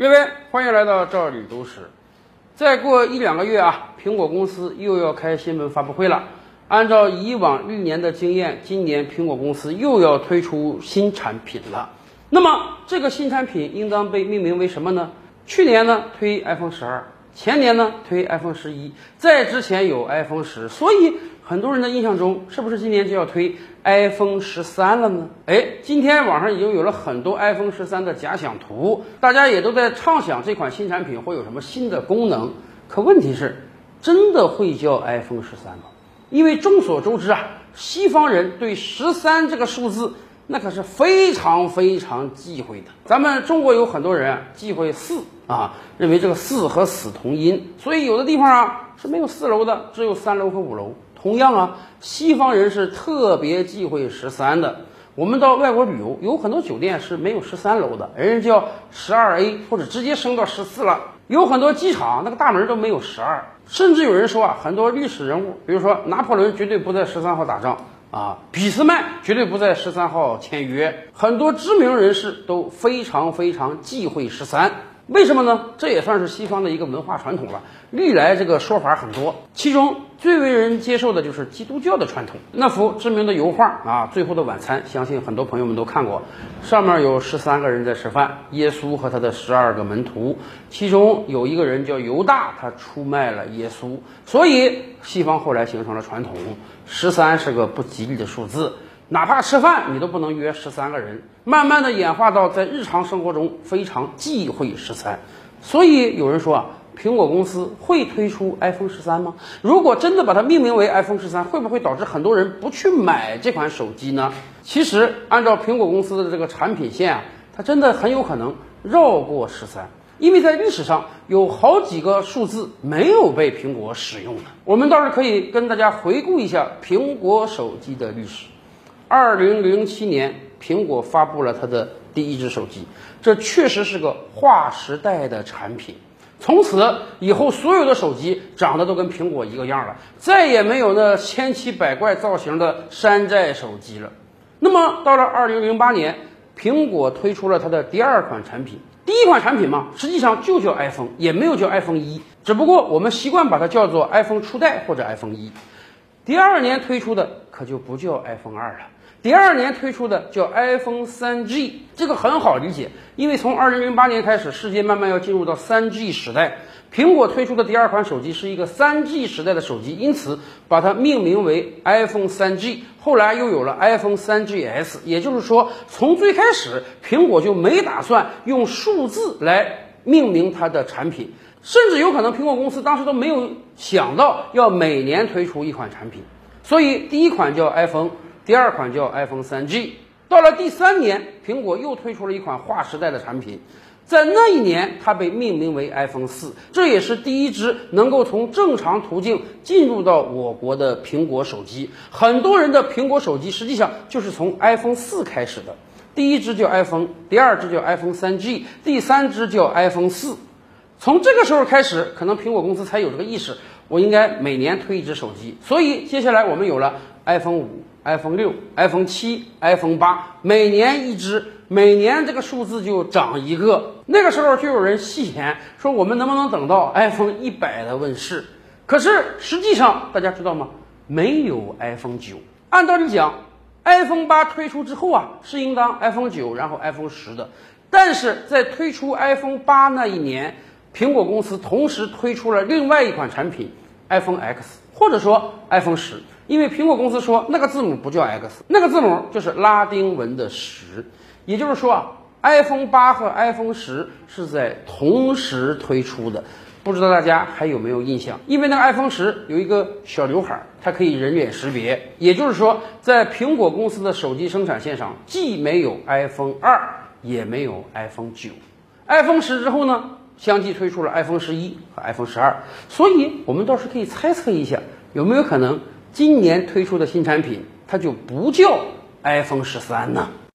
各位，欢迎来到这里都市。再过一两个月啊，苹果公司又要开新闻发布会了。按照以往历年的经验，今年苹果公司又要推出新产品了。那么这个新产品应当被命名为什么呢？去年呢推 iPhone 十二，前年呢推 iPhone 十一，在之前有 iPhone 十，所以很多人的印象中，是不是今年就要推 iPhone 十三了呢？哎，今天网上已经有了很多 iPhone 十三的假想图，大家也都在畅想这款新产品会有什么新的功能。可问题是，真的会叫 iPhone 十三吗？因为众所周知啊，西方人对十三这个数字那可是非常非常忌讳的。咱们中国有很多人忌讳四啊，认为这个四和死同音，所以有的地方啊是没有四楼的，只有三楼和五楼。同样啊，西方人是特别忌讳十三的。我们到外国旅游，有很多酒店是没有十三楼的，人家叫十二 A 或者直接升到十四了。有很多机场那个大门都没有十二，甚至有人说啊，很多历史人物，比如说拿破仑绝对不在十三号打仗啊，俾斯麦绝对不在十三号签约，很多知名人士都非常非常忌讳十三。为什么呢？这也算是西方的一个文化传统了。历来这个说法很多，其中最为人接受的就是基督教的传统。那幅知名的油画啊，《最后的晚餐》，相信很多朋友们都看过。上面有十三个人在吃饭，耶稣和他的十二个门徒，其中有一个人叫犹大，他出卖了耶稣。所以西方后来形成了传统，十三是个不吉利的数字。哪怕吃饭，你都不能约十三个人。慢慢的演化到在日常生活中非常忌讳十三，所以有人说啊，苹果公司会推出 iPhone 十三吗？如果真的把它命名为 iPhone 十三，会不会导致很多人不去买这款手机呢？其实，按照苹果公司的这个产品线啊，它真的很有可能绕过十三，因为在历史上有好几个数字没有被苹果使用的。我们倒是可以跟大家回顾一下苹果手机的历史。二零零七年，苹果发布了它的第一只手机，这确实是个划时代的产品。从此以后，所有的手机长得都跟苹果一个样了，再也没有那千奇百怪造型的山寨手机了。那么，到了二零零八年，苹果推出了它的第二款产品。第一款产品嘛，实际上就叫 iPhone，也没有叫 iPhone 一，只不过我们习惯把它叫做 iPhone 初代或者 iPhone 一。第二年推出的可就不叫 iPhone 二了。第二年推出的叫 iPhone 3G，这个很好理解，因为从二零零八年开始，世界慢慢要进入到 3G 时代。苹果推出的第二款手机是一个 3G 时代的手机，因此把它命名为 iPhone 3G。后来又有了 iPhone 3GS，也就是说，从最开始苹果就没打算用数字来命名它的产品，甚至有可能苹果公司当时都没有想到要每年推出一款产品。所以第一款叫 iPhone。第二款叫 iPhone 3G，到了第三年，苹果又推出了一款划时代的产品，在那一年，它被命名为 iPhone 4，这也是第一只能够从正常途径进入到我国的苹果手机。很多人的苹果手机实际上就是从 iPhone 4开始的，第一只叫 iPhone，第二只叫 iPhone 3G，第三只叫 iPhone 4。从这个时候开始，可能苹果公司才有这个意识，我应该每年推一只手机。所以接下来我们有了 iPhone 5。iPhone 六、iPhone 七、iPhone 八，每年一只，每年这个数字就涨一个。那个时候就有人戏言说，我们能不能等到 iPhone 一百的问世？可是实际上大家知道吗？没有 iPhone 九。按道理讲，iPhone 八推出之后啊，是应当 iPhone 九，然后 iPhone 十的。但是在推出 iPhone 八那一年，苹果公司同时推出了另外一款产品 iPhone X，或者说 iPhone 十。因为苹果公司说那个字母不叫 X，那个字母就是拉丁文的十，也就是说啊，iPhone 八和 iPhone 十是在同时推出的，不知道大家还有没有印象？因为那个 iPhone 十有一个小刘海，它可以人脸识别，也就是说，在苹果公司的手机生产线上，既没有 iPhone 二，也没有 iPhone 九，iPhone 十之后呢，相继推出了 iPhone 十一和 iPhone 十二，所以我们倒是可以猜测一下，有没有可能？今年推出的新产品，它就不叫 iPhone 十三呢。